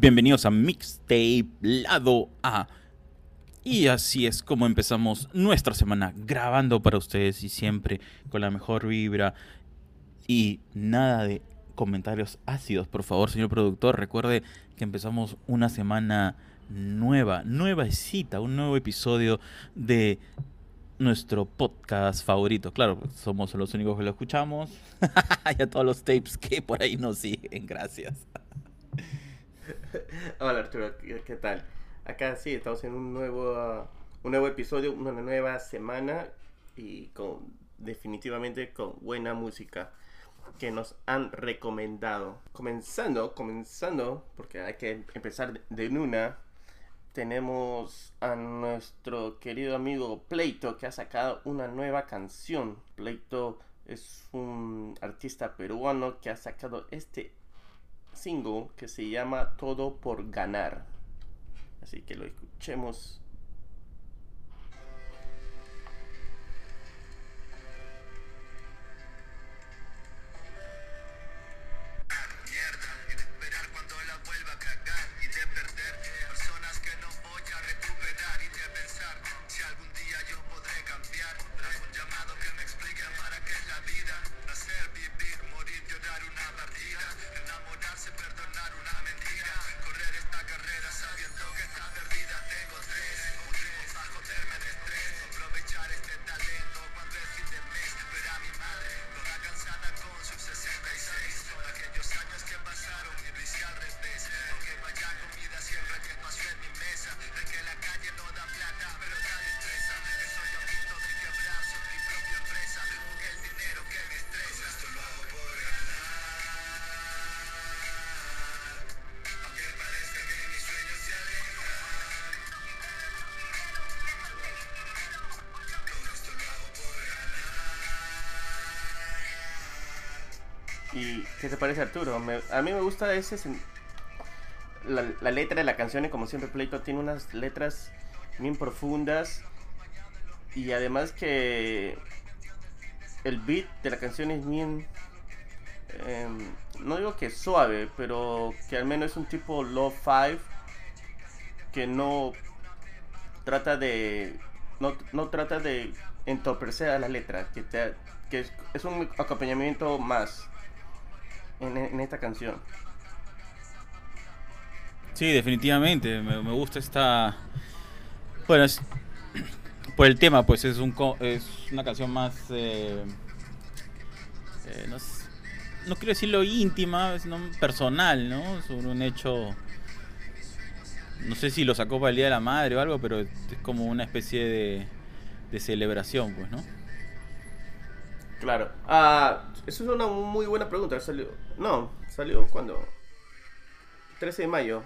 Bienvenidos a Mixtape Lado A. Y así es como empezamos nuestra semana grabando para ustedes y siempre con la mejor vibra y nada de comentarios ácidos, por favor, señor productor. Recuerde que empezamos una semana nueva, nueva cita, un nuevo episodio de nuestro podcast favorito. Claro, somos los únicos que lo escuchamos. y a todos los tapes que por ahí nos siguen, gracias. Hola Arturo, ¿qué tal? Acá sí, estamos en un nuevo, un nuevo episodio, una nueva semana y con definitivamente con buena música que nos han recomendado. Comenzando, comenzando, porque hay que empezar de una. Tenemos a nuestro querido amigo Pleito que ha sacado una nueva canción. Pleito es un artista peruano que ha sacado este single que se llama Todo por Ganar. Así que lo escuchemos ¿Y qué te parece Arturo? a mí me gusta ese... La, letra de la canción, y como siempre Pleito tiene unas letras bien profundas y además que el beat de la canción es bien... Em, no digo que suave, pero que al menos es un tipo low five que no trata de no, no trata de entorpecer a la letra, que, que es, es un acompañamiento más en, esta canción. Sí, definitivamente. Me, gusta esta. Bueno, es, por el tema, pues es, un, es una canción más. Eh, eh, no, quiero decirlo íntima, sino personal, ¿no? Sobre un hecho. No sé si lo sacó para el Día de la Madre o algo, pero es como una especie de celebración, pues, ¿no? Claro. Ah, eso es una muy buena pregunta. Salió, no, salió cuando? 13 de mayo.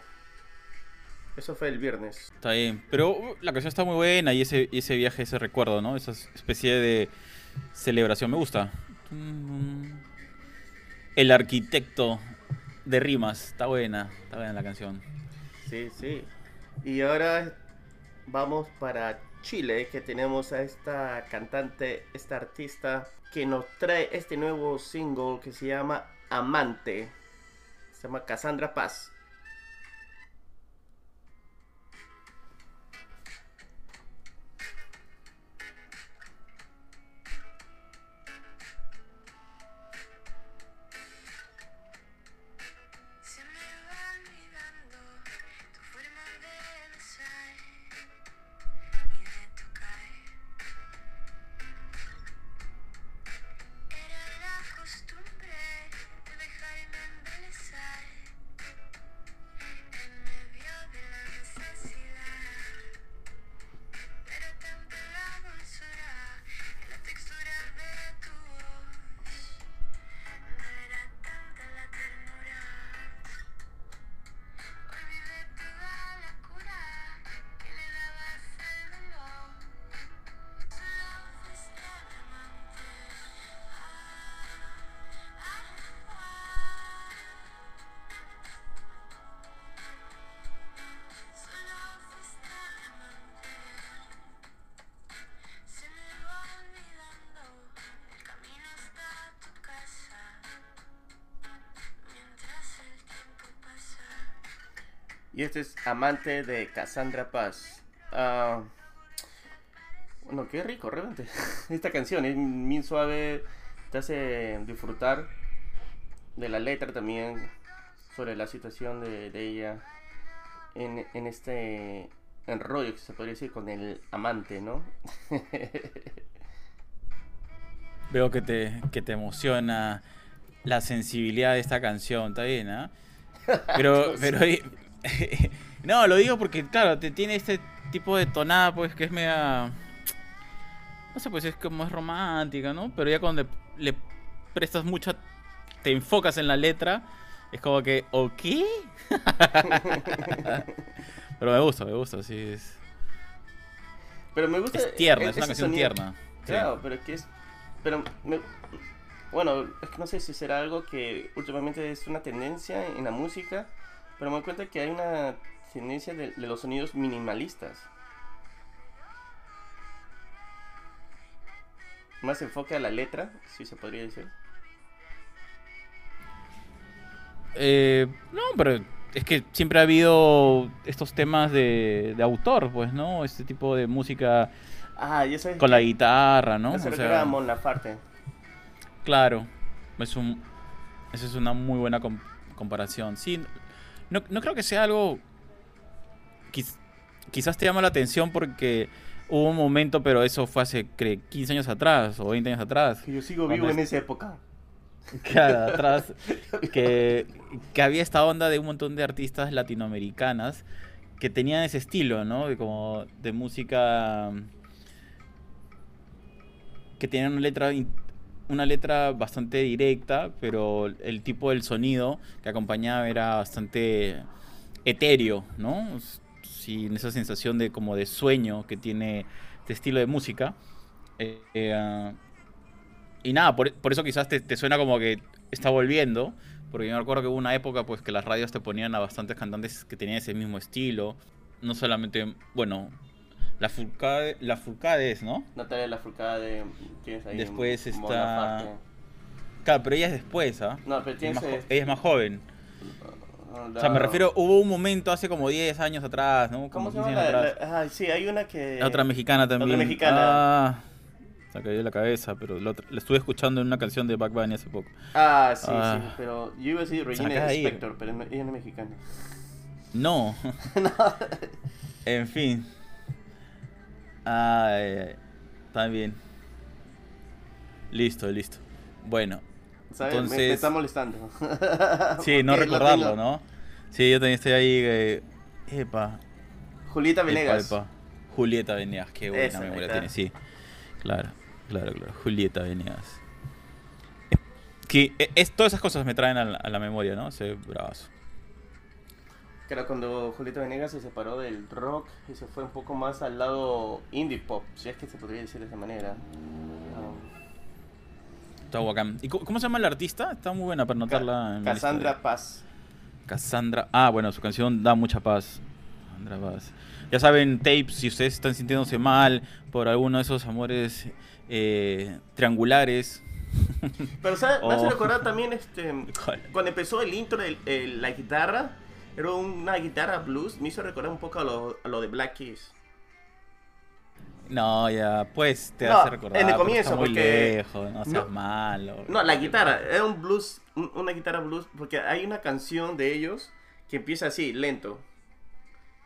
Eso fue el viernes. Está bien. Pero uh, la canción está muy buena y ese, ese viaje, ese recuerdo, ¿no? Esa especie de celebración. Me gusta. El arquitecto de rimas. Está buena. Está buena la canción. Sí, sí. Y ahora vamos para Chile, que tenemos a esta cantante, esta artista que nos trae este nuevo single que se llama Amante. Se llama Cassandra Paz. Y este es Amante de Cassandra Paz. Ah, bueno, qué rico, realmente. Esta canción es muy suave, te hace disfrutar de la letra también, sobre la situación de, de ella en, en este enrollo que se podría decir con el amante, ¿no? Veo que te, que te emociona la sensibilidad de esta canción, está bien, ¿ah? Pero, pero no, lo digo porque, claro, te tiene este tipo de tonada, pues, que es media... No sé, pues es como es romántica, ¿no? Pero ya cuando le, le prestas mucha... Te enfocas en la letra, es como que, ¿ok? Pero me gusta, me gusta, sí. Es, Pero me gusta. es tierna, es una canción sonido. tierna. Sí. Claro, pero es que es. Pero. me- bueno, es que no sé si será algo que últimamente es una tendencia en la música. Pero me doy cuenta que hay una tendencia de, de los sonidos minimalistas. Más enfoque a la letra, si se podría decir. Eh, no, pero es que siempre ha habido estos temas de, de autor, pues, ¿no? Este tipo de música Ah, con la guitarra, ¿no? Hace O sea, Mon Laferte. claro. Es un, esa es una muy buena com- comparación. Sí, no, no creo que sea algo... quiz- quizás te llama la atención porque hubo un momento, pero eso fue hace cre- 15 años atrás o 20 años atrás. Que yo sigo vivo en es- esa época. Claro, atrás. Que, que había esta onda de un montón de artistas latinoamericanas que tenían ese estilo, ¿no? De como de música que tenían una letra una letra bastante directa, pero el tipo del sonido que acompañaba era bastante etéreo, ¿no? Sin esa sensación de como de sueño que tiene este estilo de música. Eh, eh, y nada, por, por eso quizás te, te suena como que está volviendo. Porque yo me acuerdo que hubo una época pues que las radios te ponían a bastantes cantantes que tenían ese mismo estilo. No solamente, bueno, la Furcade, la Furcades, ¿no? Natalia Lafourcade, tienes ahí. Después está-. Claro, pero ella es después, ¿ah? No, pero Es tienes. más jo- eh, ella es más joven. O sea, me refiero, hubo un momento hace como 10 años atrás, ¿no? ¿Cómo Como se 15 llama? La, atrás. la- ah, sí, hay una que. La otra mexicana también. mexicana. Ah, se cayó la cabeza, pero la, otra- la estuve escuchando en una canción de Back Bunny hace poco. Ah, sí, Ah. sí, pero yo iba a decir Se Regina. Spector, pero no- ella no es mexicana. No. en fin. Ay, ay, ay. Bien. Listo, listo. Bueno. ¿Sabes? Me- Me, Entonces- está molestando. Sí, no recordarlo, tengo- ¿no? Sí, yo también estoy ahí. eh, epa. Julieta Venegas. epa. Julieta Venegas, qué buena Esa, memoria tiene, sí. Claro, claro, claro. Julieta Venegas. Que eh, es, todas esas cosas me traen a la, a la memoria, ¿no? Ese bravazo. Era cuando Julieta Venegas se separó del rock y se fue un poco más al lado indie pop, si es que se podría decir de esa manera. Ah, Está bacán. ¿Y cómo, se llama la artista? Está muy buena para mi lista Cassandra de- Paz. Cassandra. Ah, bueno, su canción da mucha paz. Cassandra Paz. Ya saben, tapes, si ustedes están sintiéndose mal por alguno de esos amores eh, triangulares. Pero ¿sabes? Me hace recordar también este ¿Cuál? cuando empezó el intro, el- el- la guitarra, era una guitarra blues, me hizo recordar un poco a lo, a lo de Black Keys. No, ya, pues te No, hace recordar. en el comienzo, está muy porque- lejos, no seas no. malo. No, la guitarra, era un blues, un- una guitarra blues, porque hay una canción de ellos que empieza así, lento.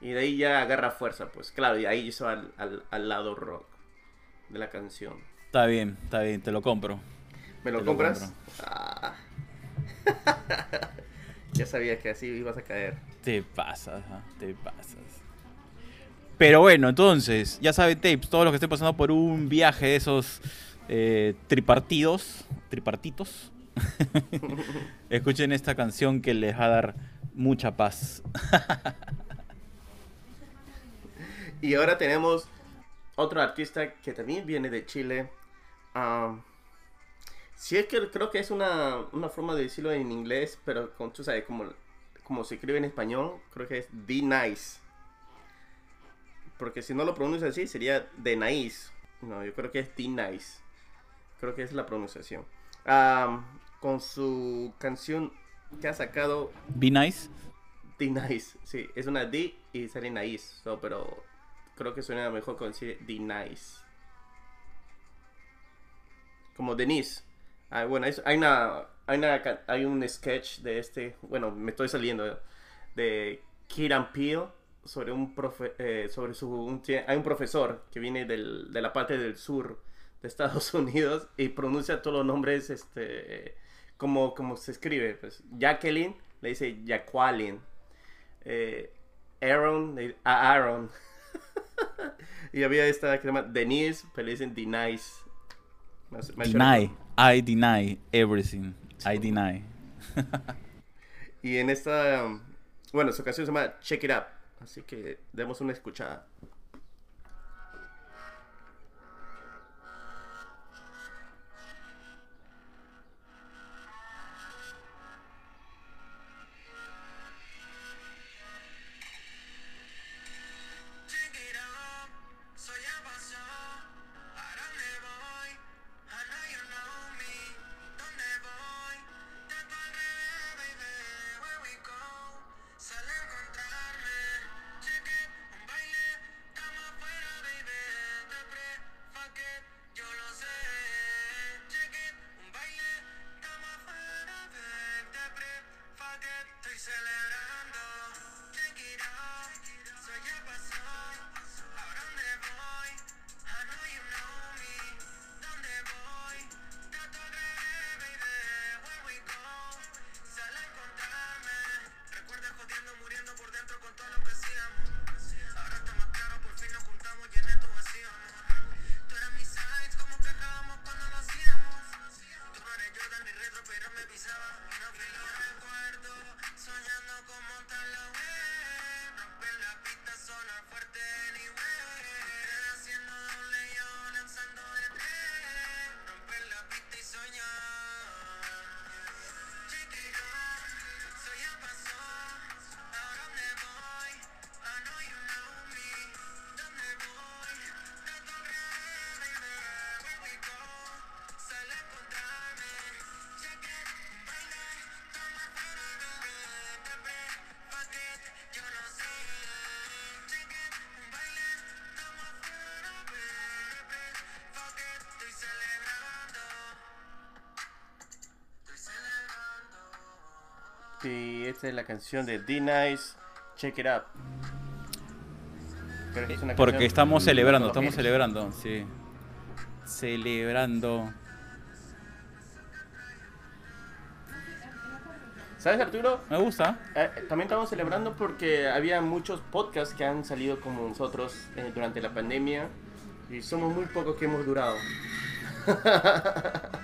Y de ahí ya agarra fuerza, pues claro, y ahí hizo al, al, al lado rock de la canción. Está bien, está bien, te lo compro. ¿Me lo Te lo compras? compro. Ah. ya sabía que así ibas a caer. Te pasas, ¿ah? te pasas. Pero bueno, entonces, ya saben, tapes, todos los que estén pasando por un viaje de esos eh, tripartidos, tripartitos, escuchen esta canción que les va a dar mucha paz. Y ahora tenemos otro artista que también viene de Chile. Am, si es que creo que es una, una forma de decirlo en inglés, pero como tú sabes, como, como se escribe en español, creo que es The Nice. Porque si no lo pronuncia así, sería The Nice. No, yo creo que es The Nice. Creo que es la pronunciación. Am, con su canción que ha sacado Be nice. D-Nice. Sí, es una D y sale Nice. So, pero creo que suena mejor con decir D-Nice. Como Denise. Ah, bueno, hay, una, hay, una, hay un sketch de este. Bueno, me estoy saliendo. De Kieran Peele. Sobre un profe, eh, sobre su. un hay un profesor que viene del- de la parte del sur de Estados Unidos y pronuncia todos los nombres este como, como se escribe. Pues Jacqueline le dice Jacqueline. Eh, Aaron le- a Aaron. y había esta que se llama Denise, pero le dicen Denise. Deny. I deny everything. I deny. Y en esta, um, bueno, su canción se llama Check It Up. Así que demos una escuchada. Y esta es la canción de D-Nice, Check It Up. Es una Porque estamos celebrando, estamos celebrando, sí. Celebrando. ¿Sabes, Arturo? Me gusta. Eh, también estamos celebrando porque había muchos podcasts que han salido como nosotros eh, durante la pandemia y somos muy pocos que hemos durado.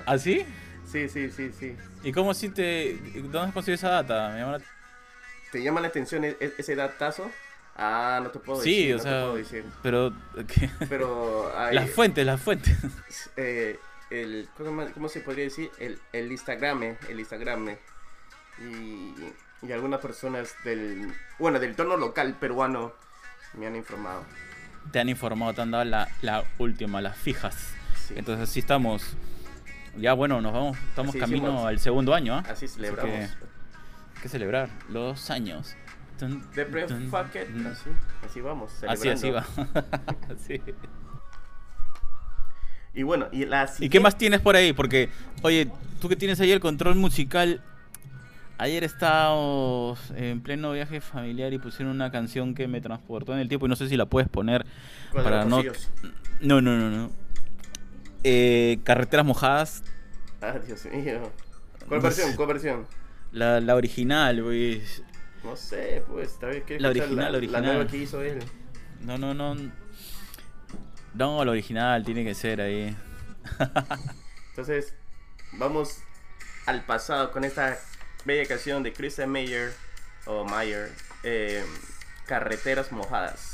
¿Así? Sí, sí, sí, sí. ¿Y cómo si te... ¿Dónde has conseguido esa data? Me llama la- ¿Te llama la atención e- e- ese datazo? Ah, no te puedo Sí, decir. o no te sea... puedo decir. Pero... Pero hay, Las fuentes, las fuentes. eh, el, ¿cómo, cómo se podría decir? El, el Instagram, el Instagram. Y, y algunas personas del, bueno, del entorno local peruano me han informado. Te han informado, te han dado la, la última, las fijas. Sí. Entonces así estamos. Ya bueno, nos vamos, estamos Así camino hicimos. al segundo año, ¿ah? Así celebramos. que- Hay que celebrar los años. It, tun. así, así vamos. Así, así va. celebrando. Sí. Y bueno, y la ¿Y qué más tienes por ahí? Porque, oye, tú que tienes ahí el control musical. Ayer estábamos en pleno viaje familiar y pusieron una canción que me transportó en el tiempo y no sé si la puedes poner ¿Cuál de para no. No, no, no, no. Eh, carreteras mojadas, Ah, Dios mío. ¿Cuál No versión? sé. ¿Cuál versión? la, la original, pues. No sé, pues, tal vez que La original, la la, original. nueva que hizo él. No, no, no. No, la original tiene que ser ahí. Entonces, vamos al pasado con esta bella canción de Kristen Mayer o Mayer, eh, Carreteras Mojadas.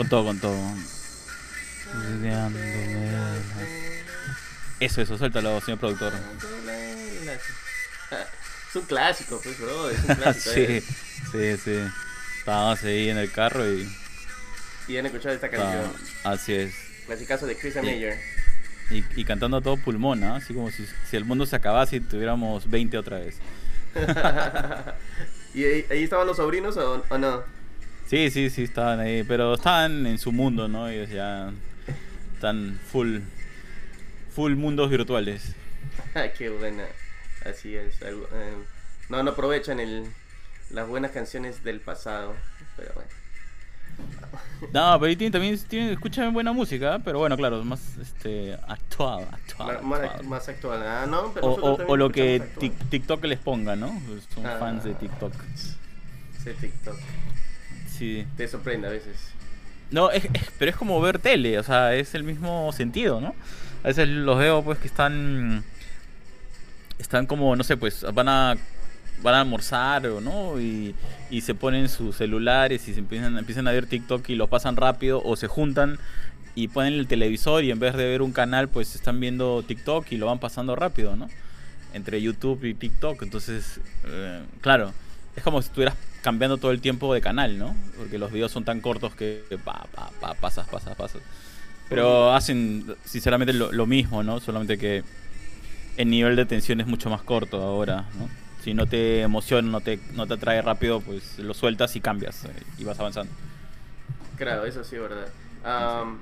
Con todo, con todo. Eso, eso, suéltalo, señor productor. Es un clásico, pues, bro. Es un clásico. sí, eh. sí, sí. Estábamos ahí en el carro y. Y han escuchado esta canción. así es. Clasicazo de Chris Sí. Mayer. Y, y cantando a todo pulmón, ¿ah? Así como si, si el mundo se acabase y tuviéramos 20 otra vez. ¿Y ahí, ahí estaban los sobrinos o, o no? Sí, sí, sí, estaban ahí. Pero estaban en su mundo, ¿no? Ellos ya están full. Full mundos virtuales. Qué buena. Así es. algo- eh, no, no aprovechan el, las buenas canciones del pasado. Pero bueno. No, pero ahí también tienen, escuchan buena música, pero bueno, claro, más este actual, actual. Más, actual. más actual. Ah, no, pero O, lo que TikTok les ponga, ¿no? Son Ah. fans de TikTok. Sí, TikTok. Sí. Te sorprende a veces. No, es, es- pero es como ver tele, o sea, es el mismo sentido, ¿no? A veces los veo pues que están están como, no sé, pues van a van a almorzar o no y, y se ponen sus celulares y se empiezan, empiezan a ver TikTok y lo pasan rápido o se juntan y ponen el televisor y en vez de ver un canal pues están viendo TikTok y lo van pasando rápido, ¿no? Entre YouTube y TikTok, entonces, eh, claro, es como si estuvieras cambiando todo el tiempo de canal, ¿no? Porque los videos son tan cortos que pa, pa, pa, pasas, pasas, pasas. Pero hacen, sinceramente, lo, mismo, ¿no? Solamente que el nivel de tensión es mucho más corto ahora, ¿no? Si no te emociona, no te, no te atrae rápido, pues lo sueltas y cambias eh, y vas avanzando. Claro, eso sí, verdad. Am,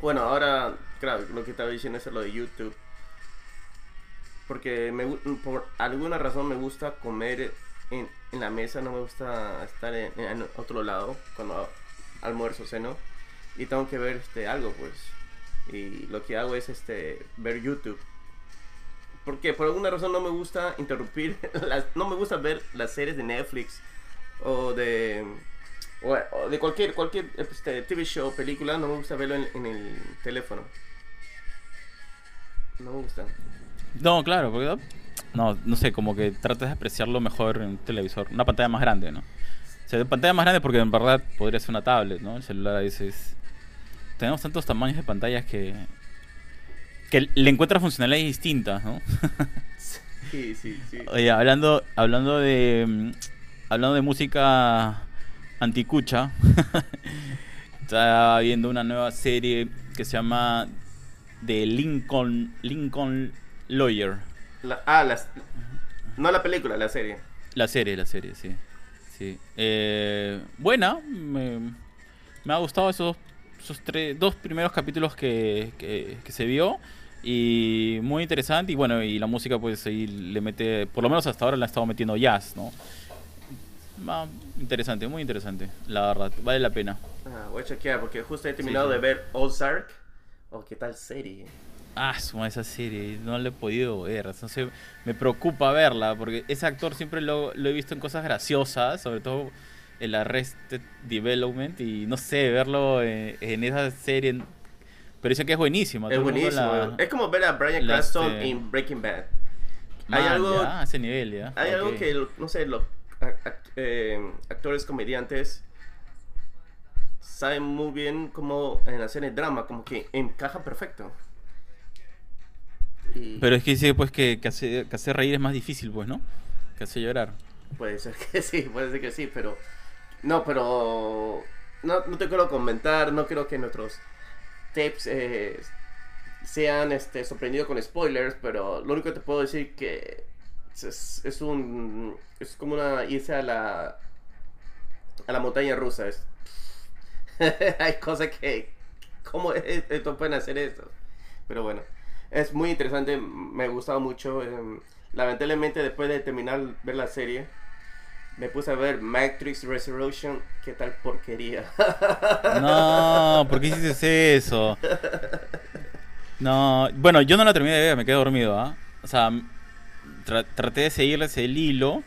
bueno, ahora, claro, lo que estaba diciendo es lo de YouTube. Porque me, por alguna razón me gusta comer en, en la mesa, no me gusta estar en, en otro lado cuando almuerzo, ceno. Y tengo que ver este, algo, pues. Y lo que hago es este, ver YouTube. Porque por alguna razón no me gusta interrumpir, las, no me gusta ver las series de Netflix o de o, de cualquier cualquier este, TV show, película, no me gusta verlo en, en el teléfono. No me gusta. No, claro, porque no, no sé, como que tratas de apreciarlo mejor en un televisor, una pantalla más grande, ¿no? O sea, pantalla más grande porque en verdad podría ser una tablet, ¿no? El celular a veces tenemos tantos tamaños de pantallas que que le encuentras funcionalidades distintas, ¿no? Sí, sí, sí. Oye, hablando hablando de mm, hablando de música anticucha, estaba viendo una nueva serie que se llama The Lincoln Lincoln Lawyer. La- ah, las, no la película, la serie. La serie, la serie, sí. sí. Eh, buena, me, me ha gustado esos, esos tres, dos primeros capítulos que, que, que se vio. Y muy interesante. Y bueno, y la música, pues ahí le mete, por lo menos hasta ahora le ha estado metiendo jazz, ¿no? Va, interesante, muy interesante, la verdad. Vale la pena. Ah, voy a chequear porque justo he terminado sí. de ver Ozark. Oh, qué tal serie. Ah, esa serie, no la he podido ver. Entonces me preocupa verla, porque ese actor siempre lo, lo he visto en cosas graciosas, sobre todo el Arrested Development, y no sé, verlo en, en esa serie. Pero dicen que es buenísima. Es buenísimo. la- Es como ver a Brian Cranston este, en Breaking Bad. Man, hay algo- ya, a ese nivel, ya. Hay algo que, no sé, los ac- ac- eh, actores comediantes saben muy bien cómo en hacer el drama, como que encaja perfecto. Y Pero es que dice pues que, que, hace- que hacer reír es más difícil, pues, ¿no? Que hacer llorar. puede ser que sí, puede ser que sí, pero no, pero no, no te quiero comentar, no quiero que nuestros tapes eh, sean este, sorprendidos con spoilers, pero lo único que te puedo decir que es, es un es como una irse a la a la montaña rusa. Es, hay cosas que cómo es- esto pueden hacer esto, pero bueno, es muy interesante, me ha gustado mucho. em, lamentablemente después de terminar ver la serie me puse a ver Matrix Resurrection, qué tal porquería. No, ¿por qué hiciste eso? No, bueno, yo no la terminé de ver, me quedé dormido, ¿ah? O sea, tra- traté de seguirles el hilo.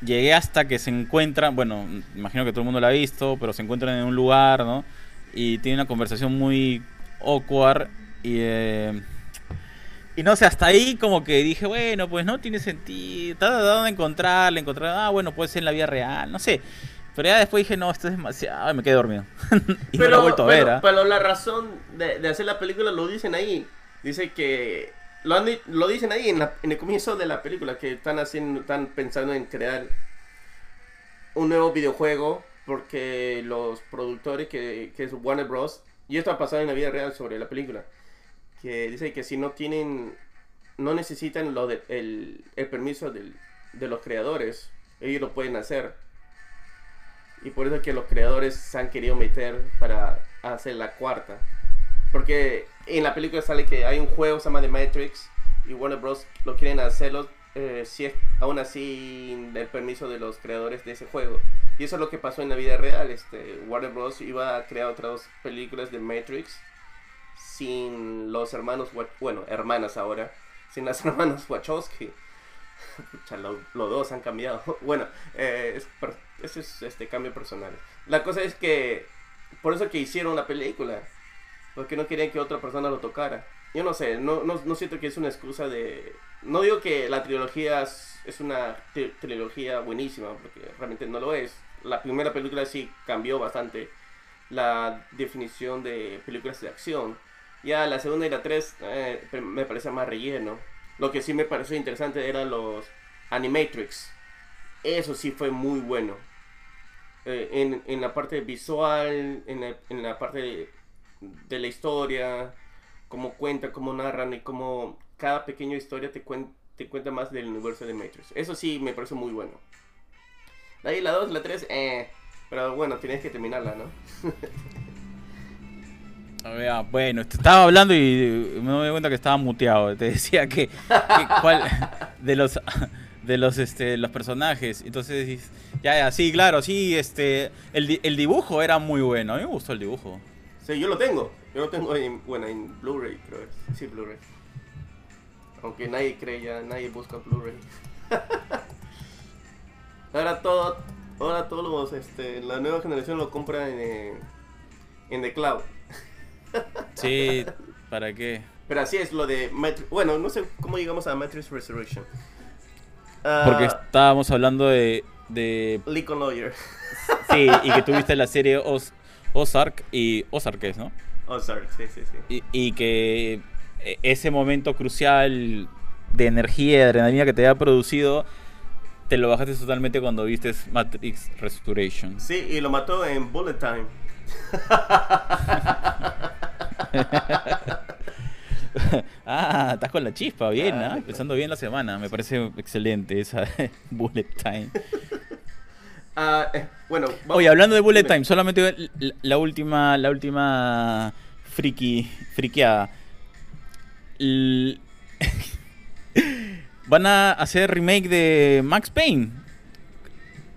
Llegué hasta que se encuentran, bueno, imagino que todo el mundo la ha visto, pero se encuentran en un lugar, ¿no? Y tienen una conversación muy awkward y, eh, Y no sé, hasta ahí como que dije, bueno, pues no tiene sentido. Estaba tratando de encontrarla, encontrar, ah, bueno, puede ser en la vida real, no sé. Pero ya después dije, no, esto es demasiado, y me quedé dormido. y no la he vuelto a ver, pero, pero la razón de, de hacer la película lo dicen ahí. Dice que lo, han lo dicen ahí en, la- en el comienzo de la película que están haciendo, están pensando en crear un nuevo videojuego porque los productores que, que es Warner Bros. Y esto ha pasado en la vida real sobre la película. Que dice que si no tienen, no necesitan lo de, el, el permiso del- de los creadores, ellos lo pueden hacer. Y por eso es que los creadores se han querido meter para hacer la cuarta. Porque en la película sale que hay un juego se llama The Matrix y Warner Bros. lo quieren hacerlo eh, si es aún así sin el permiso de los creadores de ese juego. Y eso es lo que pasó en la vida real. Este, Warner Bros. iba a crear otras películas de Matrix sin los hermanos, bueno, hermanas ahora, sin las hermanas Wachowski. Pucha, lo- los dos han cambiado. Bueno, eh, es ese es este cambio personal. La cosa es que por eso que hicieron la película, porque no querían que otra persona lo tocara. Yo no sé, no, no, no siento que es una excusa de... No digo que la trilogía es, una tri- trilogía buenísima, porque realmente no lo es. La primera película sí cambió bastante la definición de películas de acción. Ya la segunda y la tres eh, me parece más relleno. Lo que sí me pareció interesante eran los Animatrix. Eso sí fue muy bueno. Eh, en, en la parte visual, en la, en la parte de, de la historia, cómo cuenta, cómo narran y cómo cada pequeña historia te, cuen- te cuenta más del universo de Matrix. Eso sí me pareció muy bueno. De ahí la 2, la 3, eh. Pero bueno, tienes que terminarla, ¿no? Ah, bueno, te estaba hablando y me doy cuenta que estaba muteado. Te decía que, que cuál de los de los este los personajes. Entonces ya ya sí, claro, sí, este el, el dibujo era muy bueno. A mí me gustó el dibujo. Sí, yo lo tengo. Yo lo tengo en, bueno, en Blu-ray, creo. Sí, Blu-ray. Aunque nadie cree ya, nadie busca Blu-ray. ahora todo, ahora todos los, este, la nueva generación lo compra en, en The Cloud. Sí, ¿para qué? Pero así es lo de. Bueno, no sé cómo llegamos a Matrix Resurrection. Ah, Porque estábamos hablando de de Lincoln Lawyer. sí, y que tuviste la serie Oz- Ozark y Ozark es, ¿no? Sorry, sí, sí, sí. Y, y que eh, ese momento crucial de energía y adrenalina que te había producido, te lo bajaste totalmente cuando viste Matrix Restoration. Sí, y lo mató en Bullet Time. ah, estás con la chispa, bien, Ah, ¿ah? claro. Empezando bien la semana, me parece excelente esa Bullet Time. Ah, eh, bueno, vamos- Oye, hablando de Bullet. Time, solamente la, la última, la última friki, friqueada. L- Van a hacer remake de Max Payne.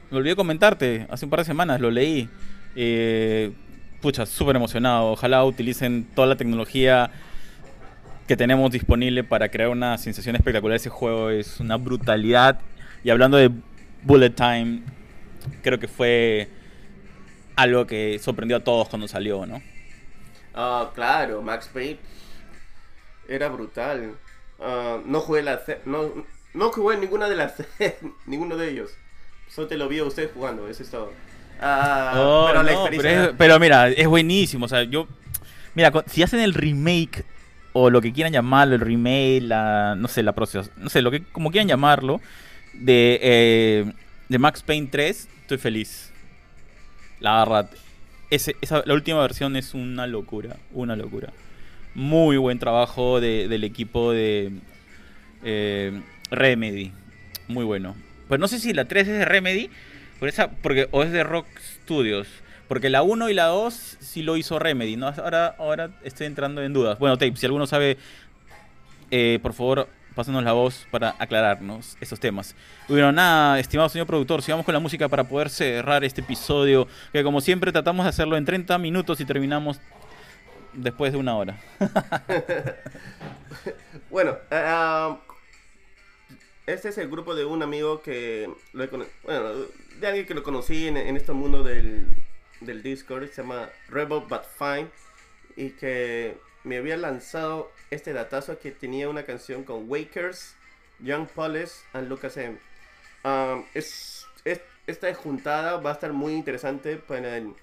Me olvidé comentarte, hace un par de semanas lo leí. Eh, pucha, súper emocionado. Ojalá utilicen toda la tecnología que tenemos disponible para crear una sensación espectacular. Ese juego es una brutalidad. Y hablando de Bullet Time, creo que fue algo que sorprendió a todos cuando salió, ¿no? Ah, claro, Max Payne era brutal. Ah, no jugué la no, no jugué ninguna de las ninguno de ellos. Solo te lo vi a usted jugando, eso es todo. Ah, Oh, pero la no, experiencia pero, es- pero mira, es buenísimo. O sea, yo. Mira, si hacen el remake o lo que quieran llamarlo, el remake, la. No sé, la proceso. No sé, lo que como quieran llamarlo. De, eh, de Max Payne 3, estoy feliz. La verdad. Ese, esa, la última versión es una locura. Una locura. Muy buen trabajo de- del equipo de eh, Remedy. Muy bueno. Pues no sé si la 3 es de Remedy. Por esa, porque, o es de Rock Studios. Porque la 1 y la 2 sí lo hizo Remedy. ¿no? Ahora, ahora estoy entrando en dudas. Bueno, Tape, si alguno sabe, eh, por favor, pásanos la voz para aclararnos esos temas. Bueno, nada, estimado señor productor, sigamos con la música para poder cerrar este episodio. Que como siempre tratamos de hacerlo en 30 minutos y terminamos después de una hora. Bueno, ah, este es el grupo de un amigo que lo bueno, de alguien que lo conocí en, en este mundo del, del Discord, se llama Rebel But Fine y que me había lanzado este datazo que tenía una canción con Wakers, Young Paulus and Lucas M. Es- esta juntada va a estar muy interesante para el,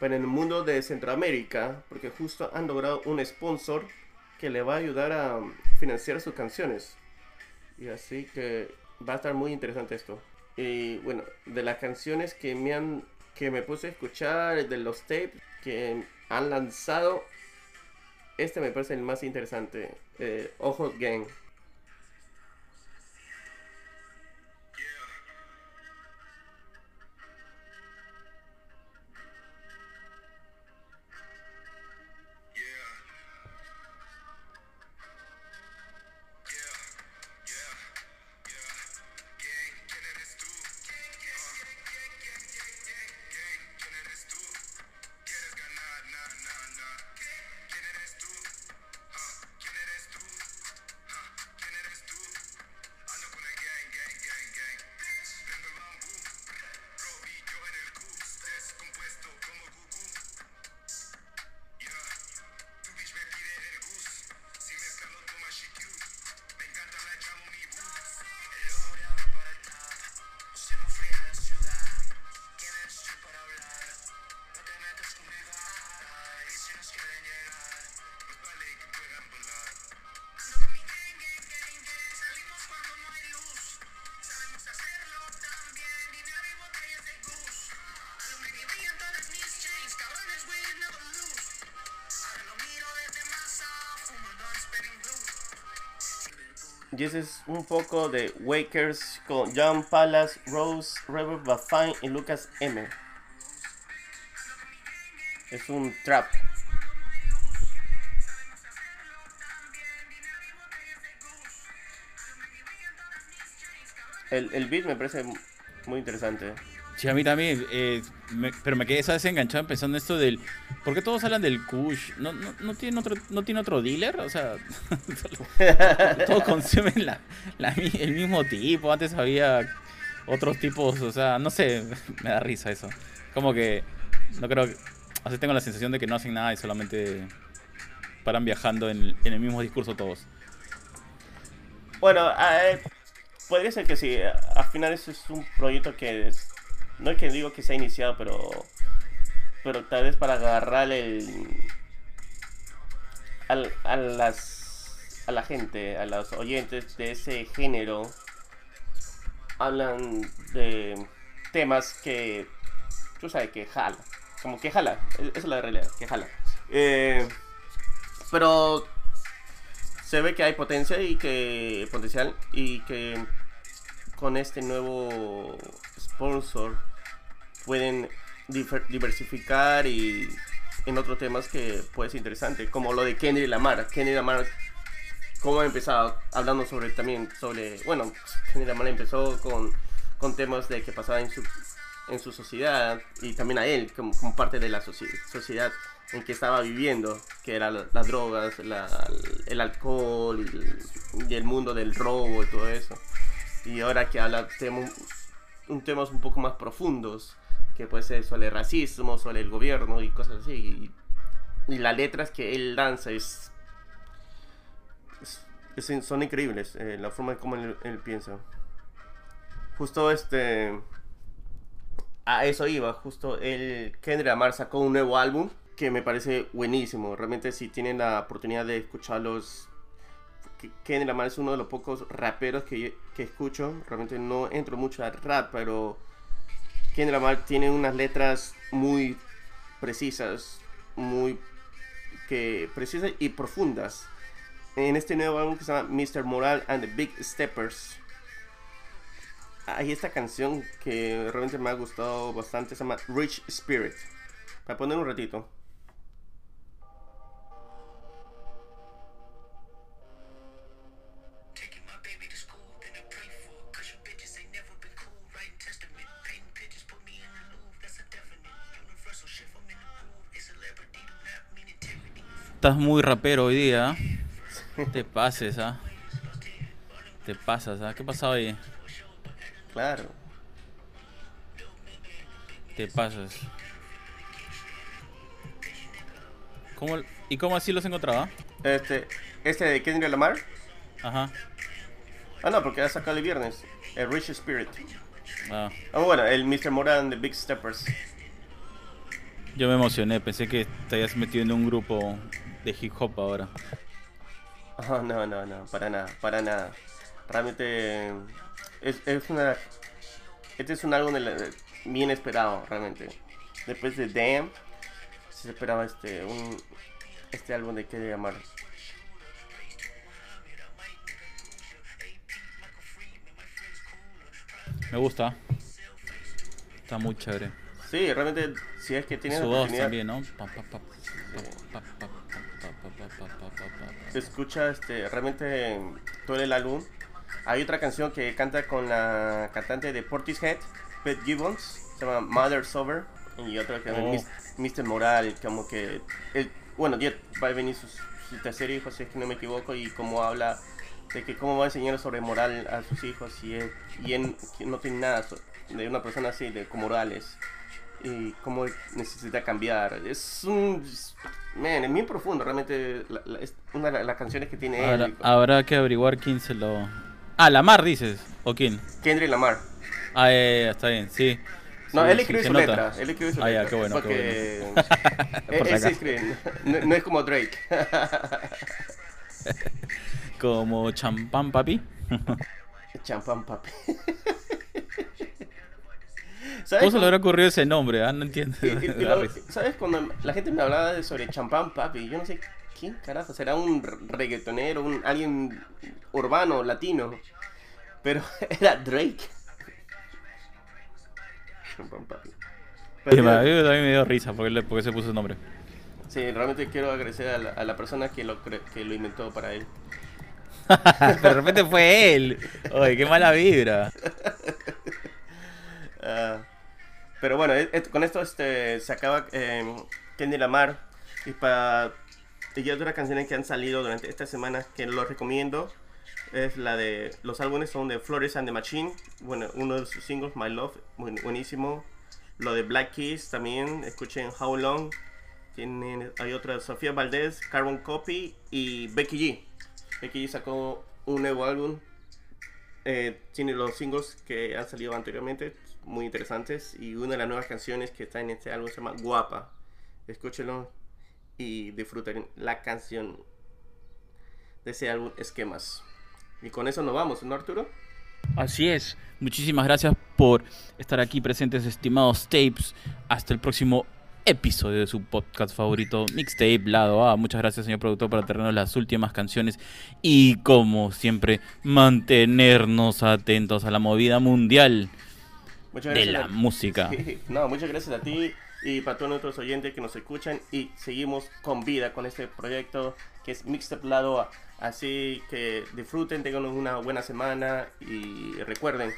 para el mundo de Centroamérica, porque justo han logrado un sponsor que le va a ayudar a financiar sus canciones. Y así que va a estar muy interesante esto. Y bueno, de las canciones que me han que me puse a escuchar, de los tapes que han lanzado, este me parece el más interesante. Eh, Ojos Gang. Y ese es un poco de Wakers con John Palace, Rose, Rebel Bafine y Lucas M. Es un trap. El, el beat me parece muy interesante. Sí, a mí también, eh, pero me quedé, ¿sabes? Enganchado pensando esto del... ¿Por qué todos hablan del Kush? ¿No, no, no, tiene, otro, ¿No tiene otro dealer? O sea, todos consumen la, el mismo tipo. Antes había otros tipos, o sea, no sé, me da risa eso. Como que, no creo que... O sea, tengo la sensación de que no hacen nada y solamente paran viajando en, el mismo discurso todos. Bueno, eh, podría ser que sí. Al final eso es un proyecto que no es que digo que se ha iniciado, pero pero tal vez para agarrar el al- a las a la gente, a los oyentes de ese género hablan de temas que tú sabes que jala, como que jala, esa es la realidad, que jala. Eh, pero se ve que hay potencia y que potencial y que con este nuevo sponsor pueden diversificar y en otros temas que puede ser interesante como lo de Kendrick Lamar Kendrick Lamar cómo ha empezado hablando sobre también sobre bueno Kendrick Lamar empezó con con temas de que pasaba en su en su sociedad y también a él como, como parte de la soci- sociedad en que estaba viviendo, que eran la- las drogas, la- el alcohol y el, y el mundo del robo y todo eso. Y ahora que habla temo- un temas un poco más profundos, que puede ser sobre el racismo, sobre el gobierno y cosas así. Y, las letras que él lanza es, son increíbles, eh, la forma en cómo él, él piensa. Justo este a eso iba, justo el Kendrick Lamar sacó un nuevo álbum que me parece buenísimo. Realmente si tienen la oportunidad de escucharlos, Kendrick Lamar es uno de los pocos raperos que, que escucho. Realmente no entro mucho al rap, pero Kendrick Lamar tiene unas letras muy precisas, muy que precisas y profundas. En este nuevo álbum que se llama Mr. Moral and the Big Steppers hay esta canción que realmente me ha gustado bastante, se llama Rich Spirit. Para poner un ratito. Estás muy rapero hoy día. ¿ah? Te pases, ¿ah? Te pasas, ¿ah? ¿Qué pasado ahí? Claro. Te pasas. ¿Cómo, ¿Y cómo así los encontraba? Este, este de Kendrick Lamar. Ajá. Ah, no, porque ha sacado el viernes. El Rich Spirit. Ah, Ah, bueno, el Mr. Moran de Big Steppers. Yo me emocioné, pensé que te habías metido en un grupo de hip hop ahora. Oh, no, no, no, para nada, para nada. Realmente es, es una. Este es un álbum de la- bien esperado, realmente. Después de Damn, se esperaba este un este álbum de Kendrick Lamar. Me gusta. Está muy chévere. Sí, realmente, si es que tienes Su voz también, ¿no? Se escucha este, realmente todo el álbum. Hay otra canción que canta con la cantante de Portishead, Pet Gibbons, se llama Mother Sober. Y otra que es Mr. Moral, como que. Bueno, ya va a venir su, su tercer hijo, si es que no me equivoco, y como habla de que cómo va a enseñar sobre moral a sus hijos y él, y él no tiene nada de una persona así de como morales. Y cómo necesita cambiar. Es un. Man, es bien profundo, realmente. la- la- es una de las canciones que tiene Ahora, él. habrá que averiguar quién se lo. Ah, Lamar dices. ¿O quién? Kendrick Lamar. Ah, eh, está bien, sí. No, Sí, él sí, escribe se su letra. Él escribe su Ah, ya, letra. qué bueno, qué Por él, sí escribe. No, no es como Drake. Como champán, papi. Champán, papi. ¿Cómo ¿Sabes, se le habrá ocurrido ese nombre? Ah, no entiendo. y- y- y Da lo- risa. ¿Sabes cuando la gente me hablaba de sobre champán, papi? Yo no sé quién carajo. Será un re- reggaetonero, un, alguien urbano, latino. Pero era Drake. Champán, papi. Sí, Pero a mí también me dio risa porque, se puso su nombre. Sí, realmente quiero agradecer a la, a la persona que lo, que lo inventó para él. de repente fue él. Oye, qué mala vibra. Ah, pero bueno, e- e- con esto este, se acaba eh, Kenny Lamar. Y para y otras canciones que han salido durante esta semana que lo recomiendo es la de los álbumes son de Flores and the Machine. Bueno, uno de sus singles, My Love, buen- buenísimo. Lo de Black Keys también, escuchen How Long. Tienen, hay otra, Sofía Valdés, Carbon Copy y Becky G. Becky G sacó un nuevo álbum eh, tiene los singles que han salido anteriormente, muy interesantes. Y una de las nuevas canciones que está en este álbum se llama Guapa. Escúchenlo y disfruten la canción de ese álbum Esquemas. Y con eso nos vamos, ¿no, Arturo? Así es. Muchísimas gracias por estar aquí presentes, estimados tapes. Hasta el próximo episodio de su podcast favorito, Mixtape Lado A. Muchas gracias, señor productor, por traernos las últimas canciones y, como siempre, mantenernos atentos a la movida mundial Muchas de la a- música. Sí, No, muchas gracias a ti y para todos nuestros oyentes que nos escuchan y seguimos con vida con este proyecto que es Mixtape Lado A. Así que disfruten, tengan una buena semana y recuerden,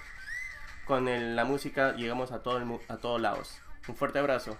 con el- la música llegamos a, todo el a todos lados. Un fuerte abrazo.